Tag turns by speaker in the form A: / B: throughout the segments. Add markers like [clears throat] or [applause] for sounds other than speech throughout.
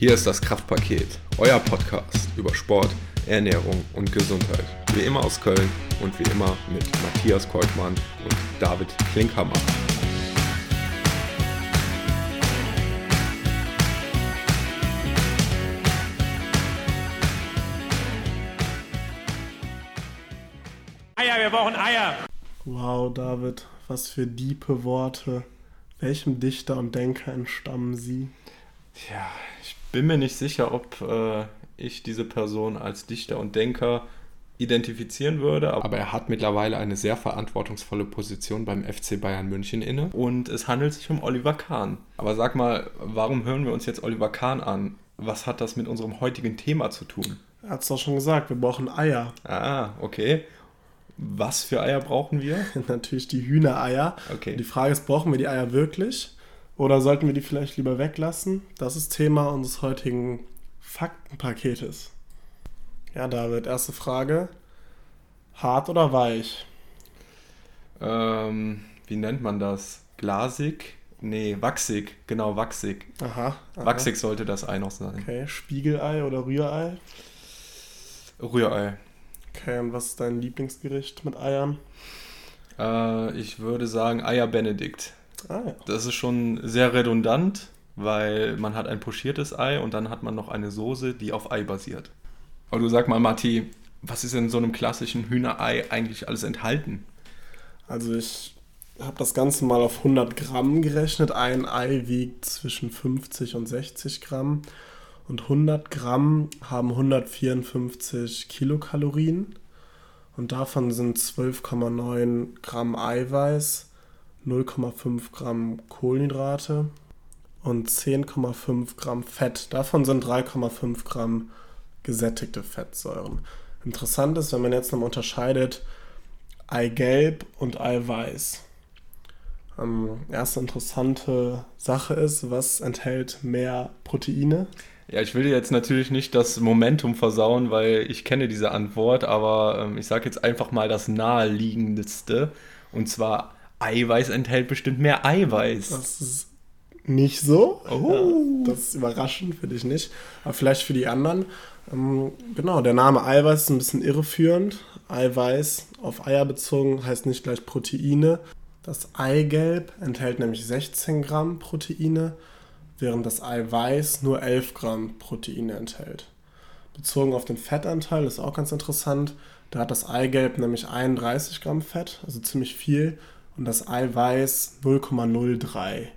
A: Hier ist das Kraftpaket, euer Podcast über Sport, Ernährung und Gesundheit. Wie immer aus Köln und wie immer mit Matthias Kolkmann und David Klinkhammer.
B: Eier, wir brauchen Eier.
C: Wow, David, was für diepe Worte. Welchem Dichter und Denker entstammen sie?
A: Ja, ich bin mir nicht sicher, ob äh, ich diese Person als Dichter und Denker identifizieren würde, aber er hat mittlerweile eine sehr verantwortungsvolle Position beim FC Bayern München inne und es handelt sich um Oliver Kahn. Aber sag mal, warum hören wir uns jetzt Oliver Kahn an? Was hat das mit unserem heutigen Thema zu tun?
C: Er hat es doch schon gesagt, wir brauchen Eier.
A: Ah, okay. Was für Eier brauchen wir? [laughs]
C: Natürlich die Hühnereier.
A: Okay.
C: Die Frage ist, brauchen wir die Eier wirklich? Oder sollten wir die vielleicht lieber weglassen? Das ist Thema unseres heutigen Faktenpaketes. Ja, David, erste Frage. Hart oder weich?
A: Ähm, wie nennt man das? Glasig? Nee, wachsig. Genau, wachsig.
C: Aha. aha.
A: Wachsig sollte das Ei noch sein.
C: Okay, Spiegelei oder Rührei?
A: Rührei.
C: Okay, und was ist dein Lieblingsgericht mit Eiern?
A: Äh, ich würde sagen Eier Benedikt.
C: Ah ja.
A: Das ist schon sehr redundant, weil man hat ein pochiertes Ei und dann hat man noch eine Soße, die auf Ei basiert. Aber du sag mal, Matti, was ist in so einem klassischen Hühnerei eigentlich alles enthalten?
C: Also ich habe das Ganze mal auf 100 Gramm gerechnet. Ein Ei wiegt zwischen 50 und 60 Gramm. Und 100 Gramm haben 154 Kilokalorien. Und davon sind 12,9 Gramm Eiweiß, 0,5 Gramm Kohlenhydrate und 10,5 Gramm Fett. Davon sind 3,5 Gramm gesättigte Fettsäuren. Interessant ist, wenn man jetzt noch unterscheidet Eigelb und Eiweiß. Ähm, erste interessante Sache ist, was enthält mehr Proteine?
A: Ja, ich will jetzt natürlich nicht das Momentum versauen, weil ich kenne diese Antwort, aber ähm, ich sage jetzt einfach mal das naheliegendste. Und zwar, Eiweiß enthält bestimmt mehr Eiweiß.
C: Das ist nicht so.
A: Oh.
C: Ja, das ist überraschend für dich nicht. Aber vielleicht für die anderen. Ähm, genau, der Name Eiweiß ist ein bisschen irreführend. Eiweiß auf Eier bezogen heißt nicht gleich Proteine. Das Eigelb enthält nämlich 16 Gramm Proteine, während das Eiweiß nur 11 Gramm Proteine enthält. Bezogen auf den Fettanteil ist auch ganz interessant. Da hat das Eigelb nämlich 31 Gramm Fett, also ziemlich viel, und das Eiweiß 0,03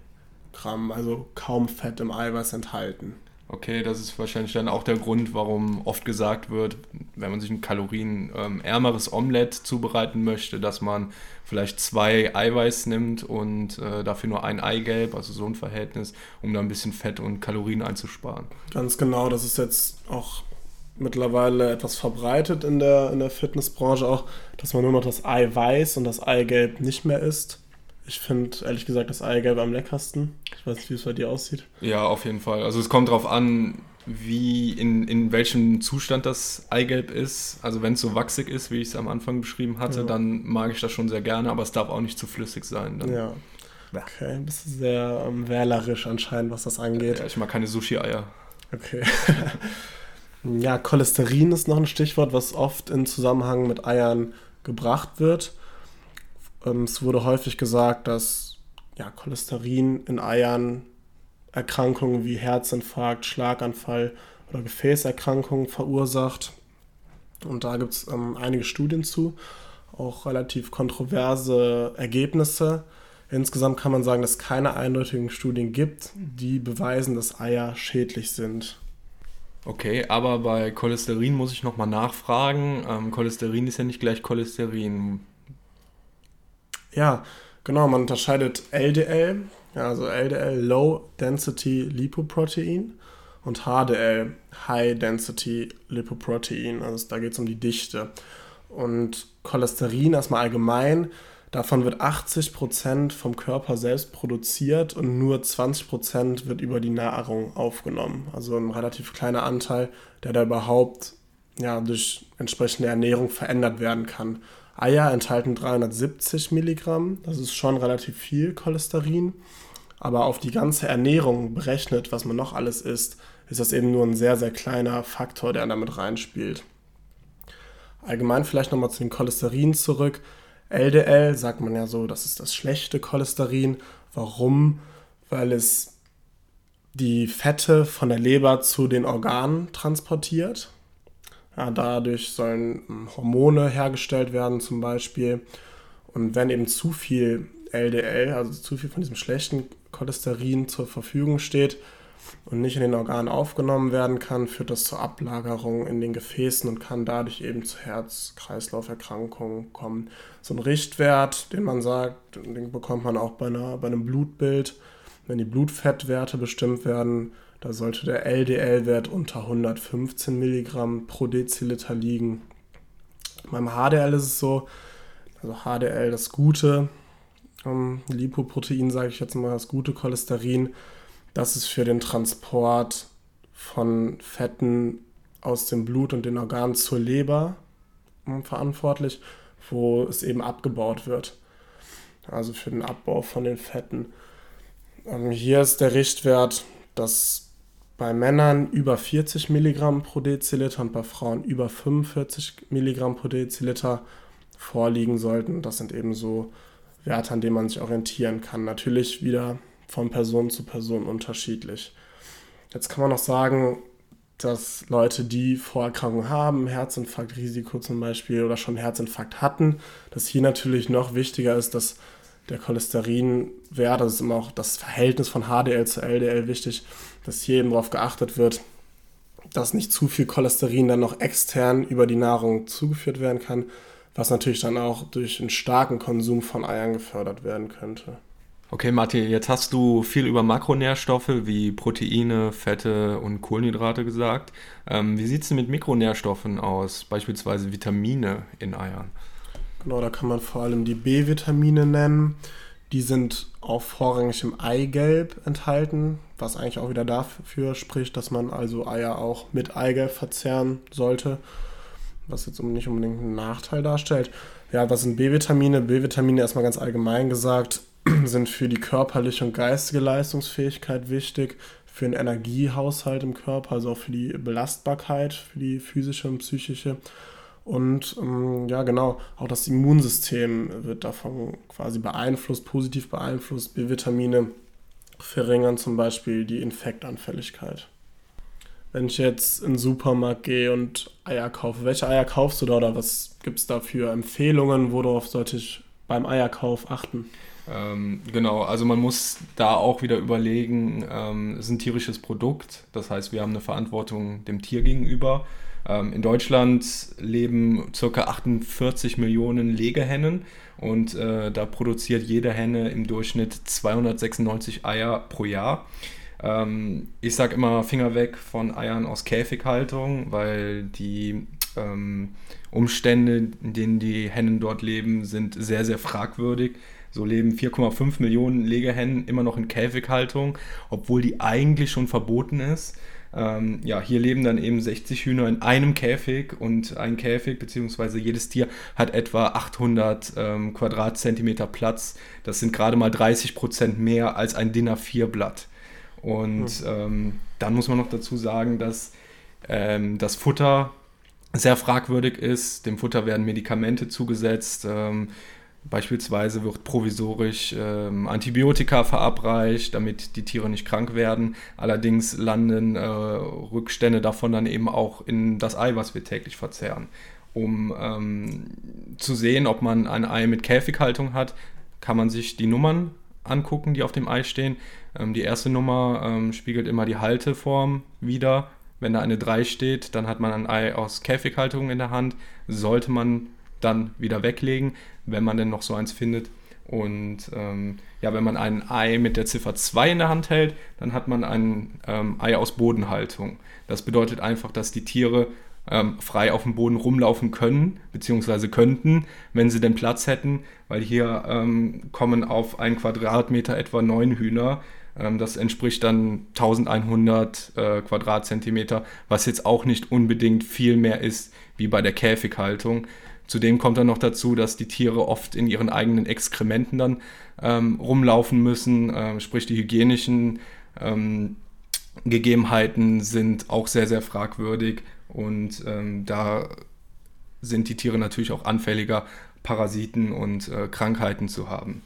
C: Gramm, also kaum Fett im Eiweiß enthalten.
A: Okay, das ist wahrscheinlich dann auch der Grund, warum oft gesagt wird, wenn man sich ein kalorienärmeres Omelett zubereiten möchte, dass man vielleicht zwei Eiweiß nimmt und äh, dafür nur ein Eigelb, also so ein Verhältnis, um da ein bisschen Fett und Kalorien einzusparen.
C: Ganz genau, das ist jetzt auch mittlerweile etwas verbreitet in der, in der Fitnessbranche auch, dass man nur noch das Eiweiß und das Eigelb nicht mehr isst. Ich finde ehrlich gesagt das Eigelb am leckersten. Ich weiß nicht, wie es bei dir aussieht.
A: Ja, auf jeden Fall. Also es kommt darauf an, wie in, in welchem Zustand das Eigelb ist. Also wenn es so wachsig ist, wie ich es am Anfang beschrieben hatte,
C: Ja.
A: dann mag ich das schon sehr gerne, aber es darf auch nicht zu flüssig sein. Dann,
C: Ja. Okay, bist du sehr ähm, wählerisch anscheinend, was das angeht.
A: Ja, ich mag keine Sushi-Eier.
C: Okay. [laughs] ja, Cholesterin ist noch ein Stichwort, was oft in Zusammenhang mit Eiern gebracht wird. Ähm, es wurde häufig gesagt, dass ja, Cholesterin in Eiern Erkrankungen wie Herzinfarkt, Schlaganfall oder Gefäßerkrankungen verursacht. Und da gibt es ähm, einige Studien zu, auch relativ kontroverse Ergebnisse. Insgesamt kann man sagen, dass es keine eindeutigen Studien gibt, die beweisen, dass Eier schädlich sind.
A: Okay, aber bei Cholesterin muss ich nochmal nachfragen. Ähm, Cholesterin ist ja nicht gleich Cholesterin.
C: Ja, genau, man unterscheidet LDL, also LDL Low Density Lipoprotein und HDL High Density Lipoprotein. Also da geht es um die Dichte. Und Cholesterin erstmal allgemein, davon wird 80% vom Körper selbst produziert und nur 20% wird über die Nahrung aufgenommen. Also ein relativ kleiner Anteil, der da überhaupt ja, durch entsprechende Ernährung verändert werden kann. Eier enthalten 370 Milligramm, das ist schon relativ viel Cholesterin. Aber auf die ganze Ernährung berechnet, was man noch alles isst, ist das eben nur ein sehr, sehr kleiner Faktor, der damit reinspielt. Allgemein vielleicht nochmal zu den Cholesterin zurück. LDL sagt man ja so, das ist das schlechte Cholesterin. Warum? Weil es die Fette von der Leber zu den Organen transportiert. Ja, dadurch sollen hm, Hormone hergestellt werden zum Beispiel. Und wenn eben zu viel LDL, also zu viel von diesem schlechten Cholesterin zur Verfügung steht und nicht in den Organen aufgenommen werden kann, führt das zur Ablagerung in den Gefäßen und kann dadurch eben zu Herz-Kreislauf-Erkrankungen kommen. So ein Richtwert, den man sagt, den bekommt man auch bei, einer, bei einem Blutbild, wenn die Blutfettwerte bestimmt werden, da sollte der LDL-Wert unter 115 Milligramm pro Deziliter liegen. Beim HDL ist es so, also HDL das gute ähm, Lipoprotein, sage ich jetzt mal, das gute Cholesterin, das ist für den Transport von Fetten aus dem Blut und den Organen zur Leber ähm, verantwortlich, wo es eben abgebaut wird. Also für den Abbau von den Fetten. Ähm, hier ist der Richtwert, dass bei Männern über 40 Milligramm pro Deziliter und bei Frauen über 45 Milligramm pro Deziliter vorliegen sollten. Das sind eben so Werte, an denen man sich orientieren kann. Natürlich wieder von Person zu Person unterschiedlich. Jetzt kann man noch sagen, dass Leute, die Vorerkrankungen haben, Herzinfarktrisiko zum Beispiel oder schon Herzinfarkt hatten, dass hier natürlich noch wichtiger ist, dass der Cholesterinwert, das ist immer auch das Verhältnis von HDL zu LDL wichtig, dass hier eben darauf geachtet wird, dass nicht zu viel Cholesterin dann noch extern über die Nahrung zugeführt werden kann, was natürlich dann auch durch einen starken Konsum von Eiern gefördert werden könnte.
A: Okay, Martin, jetzt hast du viel über Makronährstoffe wie Proteine, Fette und Kohlenhydrate gesagt. Ähm, wie sieht es denn mit Mikronährstoffen aus, beispielsweise Vitamine in Eiern?
C: Genau, da kann man vor allem die B-Vitamine nennen. Die sind auch vorrangig im Eigelb enthalten, was eigentlich auch wieder dafür spricht, dass man also Eier auch mit Eigelb verzehren sollte, was jetzt nicht unbedingt einen Nachteil darstellt. Ja, was sind B-Vitamine? B-Vitamine erstmal ganz allgemein gesagt sind für die körperliche und geistige Leistungsfähigkeit wichtig, für den Energiehaushalt im Körper, also auch für die Belastbarkeit, für die physische und psychische und ähm, ja, genau, auch das Immunsystem wird davon quasi beeinflusst, positiv beeinflusst. B-Vitamine verringern zum Beispiel die Infektanfälligkeit. Wenn ich jetzt in den Supermarkt gehe und Eier kaufe, welche Eier kaufst du da oder was gibt es da für Empfehlungen? Worauf sollte ich beim Eierkauf achten?
A: Ähm, genau, also man muss da auch wieder überlegen, ähm, es ist ein tierisches Produkt, das heißt, wir haben eine Verantwortung dem Tier gegenüber. Ähm, in Deutschland leben ca. 48 Millionen Legehennen und äh, da produziert jede Henne im Durchschnitt 296 Eier pro Jahr. Ähm, ich sage immer Finger weg von Eiern aus Käfighaltung, weil die ähm, Umstände, in denen die Hennen dort leben, sind sehr, sehr fragwürdig. So leben 4,5 Millionen Legehennen immer noch in Käfighaltung, obwohl die eigentlich schon verboten ist. Ähm, ja, hier leben dann eben 60 Hühner in einem Käfig und ein Käfig bzw. jedes Tier hat etwa 800 ähm, Quadratzentimeter Platz. Das sind gerade mal 30 Prozent mehr als ein DIN A4-Blatt. Und mhm. ähm, dann muss man noch dazu sagen, dass ähm, das Futter sehr fragwürdig ist. Dem Futter werden Medikamente zugesetzt. Beispielsweise wird provisorisch ähm, Antibiotika verabreicht, damit die Tiere nicht krank werden. Allerdings landen äh, Rückstände davon dann eben auch in das Ei, was wir täglich verzehren. Um ähm, zu sehen, ob man ein Ei mit Käfighaltung hat, kann man sich die Nummern angucken, die auf dem Ei stehen. Ähm, die erste Nummer ähm, spiegelt immer die Halteform wider. Wenn da eine 3 steht, dann hat man ein Ei aus Käfighaltung in der Hand. Sollte man dann wieder weglegen, wenn man denn noch so eins findet. Und ähm, ja, wenn man ein Ei mit der Ziffer 2 in der Hand hält, dann hat man ein ähm, Ei aus Bodenhaltung. Das bedeutet einfach, dass die Tiere ähm, frei auf dem Boden rumlaufen können, beziehungsweise könnten, wenn sie den Platz hätten, weil hier ähm, kommen auf einen Quadratmeter etwa neun Hühner. Ähm, das entspricht dann 1100 äh, Quadratzentimeter, was jetzt auch nicht unbedingt viel mehr ist wie bei der Käfighaltung. Zudem kommt dann noch dazu, dass die Tiere oft in ihren eigenen Exkrementen dann ähm, rumlaufen müssen, äh, sprich die hygienischen ähm, Gegebenheiten sind auch sehr, sehr fragwürdig und ähm, da sind die Tiere natürlich auch anfälliger, Parasiten und äh, Krankheiten zu haben.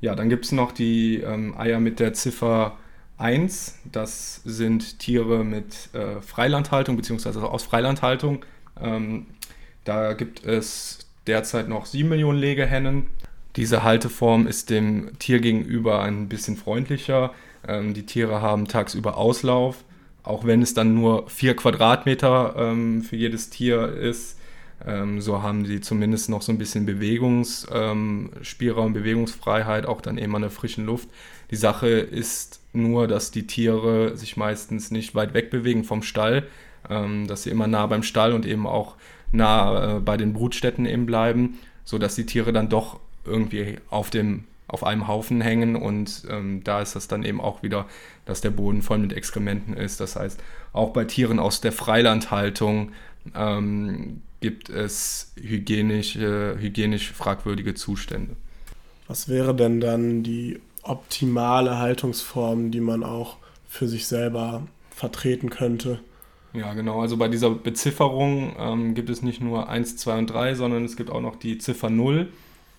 A: Ja, dann gibt es noch die ähm, Eier mit der Ziffer 1. Das sind Tiere mit äh, Freilandhaltung bzw. aus Freilandhaltung. Da gibt es derzeit noch 7 Millionen Legehennen. Diese Halteform ist dem Tier gegenüber ein bisschen freundlicher. Ähm, die Tiere haben tagsüber Auslauf, auch wenn es dann nur 4 Quadratmeter ähm, für jedes Tier ist. Ähm, so haben sie zumindest noch so ein bisschen Bewegungsspielraum, ähm, Bewegungsfreiheit, auch dann eben an der frischen Luft. Die Sache ist nur, dass die Tiere sich meistens nicht weit weg bewegen vom Stall, ähm, dass sie immer nah beim Stall und eben auch nah äh, bei den Brutstätten eben bleiben, sodass die Tiere dann doch irgendwie auf dem auf einem Haufen hängen und ähm, da ist das dann eben auch wieder, dass der Boden voll mit Exkrementen ist. Das heißt, auch bei Tieren aus der Freilandhaltung ähm, gibt es hygienisch, äh, hygienisch fragwürdige Zustände.
C: Was wäre denn dann die optimale Haltungsform, die man auch für sich selber vertreten könnte?
A: Ja, genau. Also bei dieser Bezifferung ähm, gibt es nicht nur 1, 2 und 3, sondern es gibt auch noch die Ziffer 0.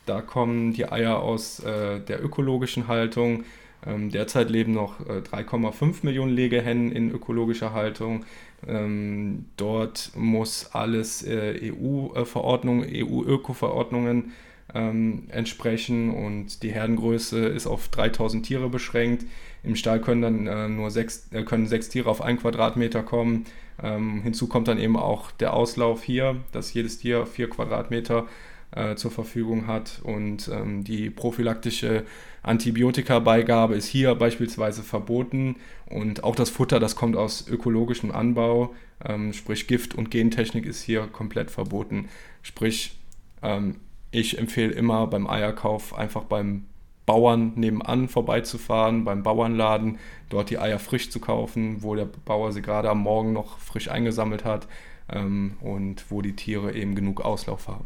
A: Da kommen die Eier aus äh, der ökologischen Haltung. Ähm, derzeit leben noch äh, 3,5 Millionen Legehennen in ökologischer Haltung. Ähm, dort muss alles äh, EU-Verordnungen, EU-Öko-Verordnungen ähm, entsprechen und die Herdengröße ist auf 3000 Tiere beschränkt. Im Stall können dann äh, nur sechs, äh, können sechs Tiere auf einen Quadratmeter kommen. Ähm, hinzu kommt dann eben auch der Auslauf hier, dass jedes Tier vier Quadratmeter äh, zur Verfügung hat und ähm, die prophylaktische Antibiotikabeigabe ist hier beispielsweise verboten und auch das Futter, das kommt aus ökologischem Anbau, ähm, sprich Gift und Gentechnik ist hier komplett verboten. Sprich, ähm, ich empfehle immer beim Eierkauf einfach beim Bauern nebenan vorbeizufahren, beim Bauernladen, dort die Eier frisch zu kaufen, wo der Bauer sie gerade am Morgen noch frisch eingesammelt hat ähm, und wo die Tiere eben genug Auslauf haben.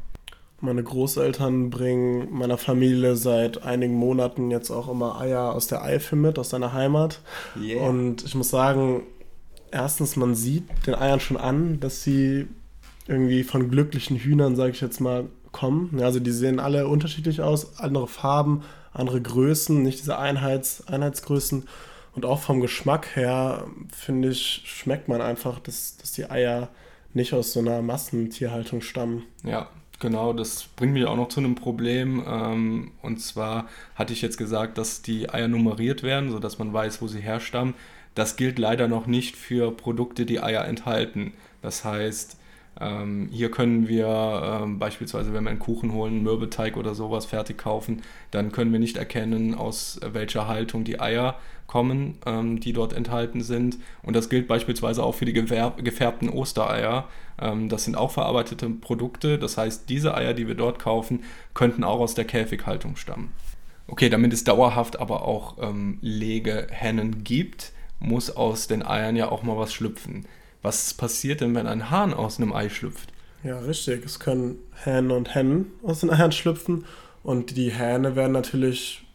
C: Meine Großeltern bringen meiner Familie seit einigen Monaten jetzt auch immer Eier aus der Eifel mit, aus seiner Heimat. Yeah. Und ich muss sagen, erstens, man sieht den Eiern schon an, dass sie irgendwie von glücklichen Hühnern, sage ich jetzt mal, kommen. Also die sehen alle unterschiedlich aus, andere Farben, andere Größen, nicht diese Einheits Einheitsgrößen. Und auch vom Geschmack her, finde ich, schmeckt man einfach, dass, dass die Eier nicht aus so einer Massentierhaltung stammen.
A: Ja, Genau, das bringt mich auch noch zu einem Problem. Ähm, und zwar hatte ich jetzt gesagt, dass die Eier nummeriert werden, sodass man weiß, wo sie herstammen. Das gilt leider noch nicht für Produkte, die Eier enthalten. Das heißt, ähm, hier können wir ähm, beispielsweise, wenn wir einen Kuchen holen, einen Mürbeteig oder sowas fertig kaufen, dann können wir nicht erkennen, aus welcher Haltung die Eier kommen, ähm, die dort enthalten sind. Und das gilt beispielsweise auch für die gefärbten Ostereier. Ähm, das sind auch verarbeitete Produkte. Das heißt, diese Eier, die wir dort kaufen, könnten auch aus der Käfighaltung stammen. Okay, damit es dauerhaft aber auch ähm, Legehennen gibt, muss aus den Eiern ja auch mal was schlüpfen. Was passiert denn, wenn ein Hahn aus einem Ei schlüpft?
C: Ja, richtig. Es können Hähne und Hennen aus den Eiern schlüpfen. Und die Hähne werden natürlich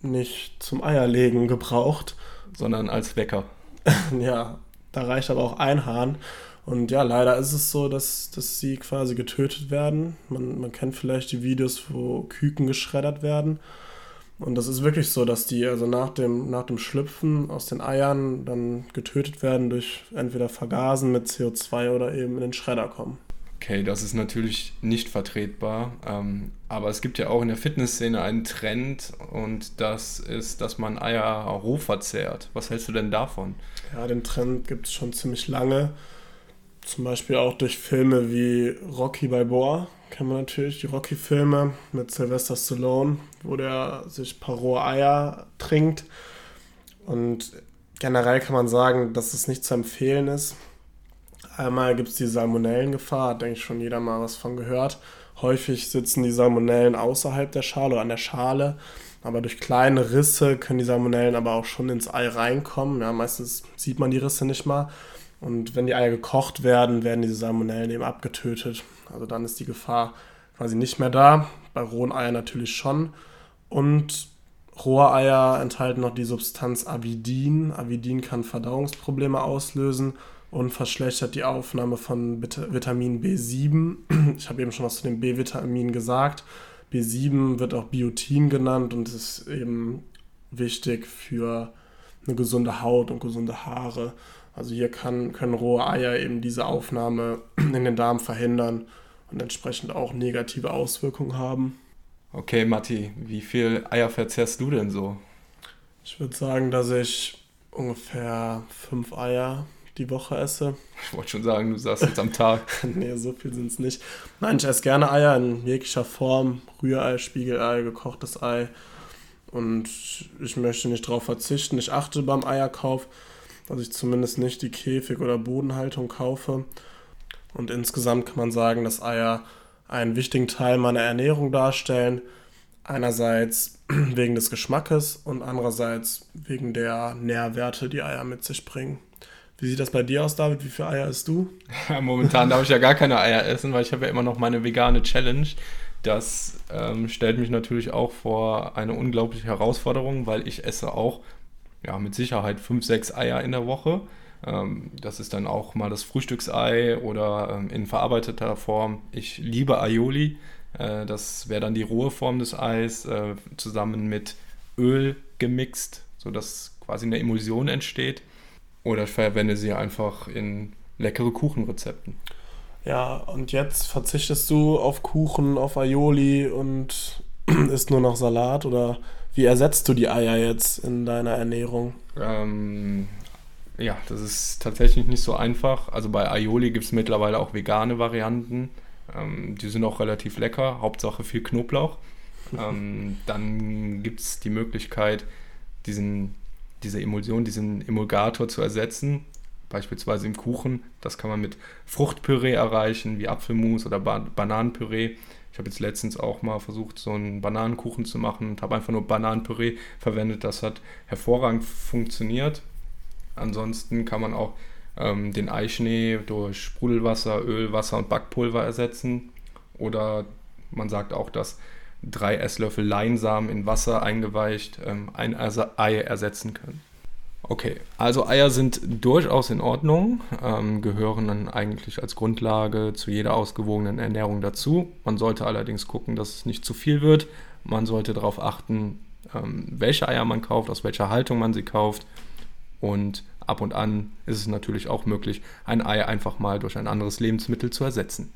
C: nicht zum Eierlegen gebraucht.
A: Sondern als Wecker. [laughs]
C: ja, da reicht aber auch ein Hahn. Und ja, leider ist es so, dass, dass sie quasi getötet werden. Man, man kennt vielleicht die Videos, wo Küken geschreddert werden. Und das ist wirklich so, dass die also nach dem, nach dem Schlüpfen aus den Eiern dann getötet werden durch entweder Vergasen mit CO2 oder eben in den Schredder kommen.
A: Okay, das ist natürlich nicht vertretbar. Ähm, aber es gibt ja auch in der Fitnessszene einen Trend und das ist, dass man Eier roh verzehrt. Was hältst du denn davon?
C: Ja, den Trend gibt es schon ziemlich lange. Zum Beispiel auch durch Filme wie Rocky Balboa kennen wir natürlich die Rocky-Filme mit Sylvester Stallone, wo der sich rohe Eier trinkt. Und generell kann man sagen, dass es nicht zu empfehlen ist. Einmal gibt es die Salmonellengefahr, hat denke ich schon jeder mal was von gehört. Häufig sitzen die Salmonellen außerhalb der Schale oder an der Schale. Aber durch kleine Risse können die Salmonellen aber auch schon ins Ei reinkommen. Ja, meistens sieht man die Risse nicht mal. Und wenn die Eier gekocht werden, werden diese Salmonellen eben abgetötet. Also dann ist die Gefahr quasi nicht mehr da. Bei rohen Eiern natürlich schon. Und rohe Eier enthalten noch die Substanz Avidin. Avidin kann Verdauungsprobleme auslösen und verschlechtert die Aufnahme von Vitamin B7. [clears throat] Ich habe eben schon was zu dem B-Vitamin gesagt. B7 wird auch Biotin genannt und ist eben wichtig für eine gesunde Haut und gesunde Haare. Also hier kann, können rohe Eier eben diese Aufnahme [clears throat] in den Darm verhindern und entsprechend auch negative Auswirkungen haben.
A: Okay, Matti, wie viel Eier verzehrst du denn so?
C: Ich würde sagen, dass ich ungefähr fünf Eier die Woche esse.
A: Ich wollte schon sagen, du sagst jetzt am Tag. [laughs]
C: nee, so viel sind es nicht. Nein, ich esse gerne Eier in jeglicher Form. Rührei, Spiegelei, gekochtes Ei. Und ich möchte nicht darauf verzichten. Ich achte beim Eierkauf, dass ich zumindest nicht die Käfig- oder Bodenhaltung kaufe. Und insgesamt kann man sagen, dass Eier einen wichtigen Teil meiner Ernährung darstellen. Einerseits [clears throat] wegen des Geschmackes und andererseits wegen der Nährwerte, die Eier mit sich bringen. Wie sieht das bei dir aus, David? Wie viele Eier isst du?
A: Momentan darf ich ja gar keine Eier essen, weil ich habe ja immer noch meine vegane Challenge. Das ähm, stellt mich natürlich auch vor eine unglaubliche Herausforderung, weil ich esse auch ja, mit Sicherheit fünf, sechs Eier in der Woche. Ähm, das ist dann auch mal das Frühstücksei oder ähm, in verarbeiteter Form. Ich liebe Aioli. Äh, das wäre dann die rohe Form des Eis, äh, zusammen mit Öl gemixt, sodass quasi eine Emulsion entsteht. Oder ich verwende sie einfach in leckere Kuchenrezepten.
C: Ja, und jetzt verzichtest du auf Kuchen, auf Aioli und [clears throat] isst nur noch Salat oder wie ersetzt du die Eier jetzt in deiner Ernährung?
A: Ähm, ja, das ist tatsächlich nicht so einfach. Also bei Aioli gibt es mittlerweile auch vegane Varianten. Ähm, die sind auch relativ lecker, Hauptsache viel Knoblauch. ähm, [laughs] dann gibt es die Möglichkeit, diesen diese Emulsion, diesen Emulgator zu ersetzen, beispielsweise im Kuchen. Das kann man mit Fruchtpüree erreichen, wie Apfelmus oder ba Bananenpüree. Ich habe jetzt letztens auch mal versucht, so einen Bananenkuchen zu machen und habe einfach nur Bananenpüree verwendet. Das hat hervorragend funktioniert. Ansonsten kann man auch ähm, den Eischnee durch Sprudelwasser, Öl, Wasser und Backpulver ersetzen. Oder man sagt auch, dass drei Esslöffel Leinsamen in Wasser eingeweicht ähm, ein Ei ersetzen können. Okay, also Eier sind durchaus in Ordnung, ähm, gehören dann eigentlich als Grundlage zu jeder ausgewogenen Ernährung dazu. Man sollte allerdings gucken, dass es nicht zu viel wird. Man sollte darauf achten, ähm, welche Eier man kauft, aus welcher Haltung man sie kauft. Und ab und an ist es natürlich auch möglich, ein Ei einfach mal durch ein anderes Lebensmittel zu ersetzen.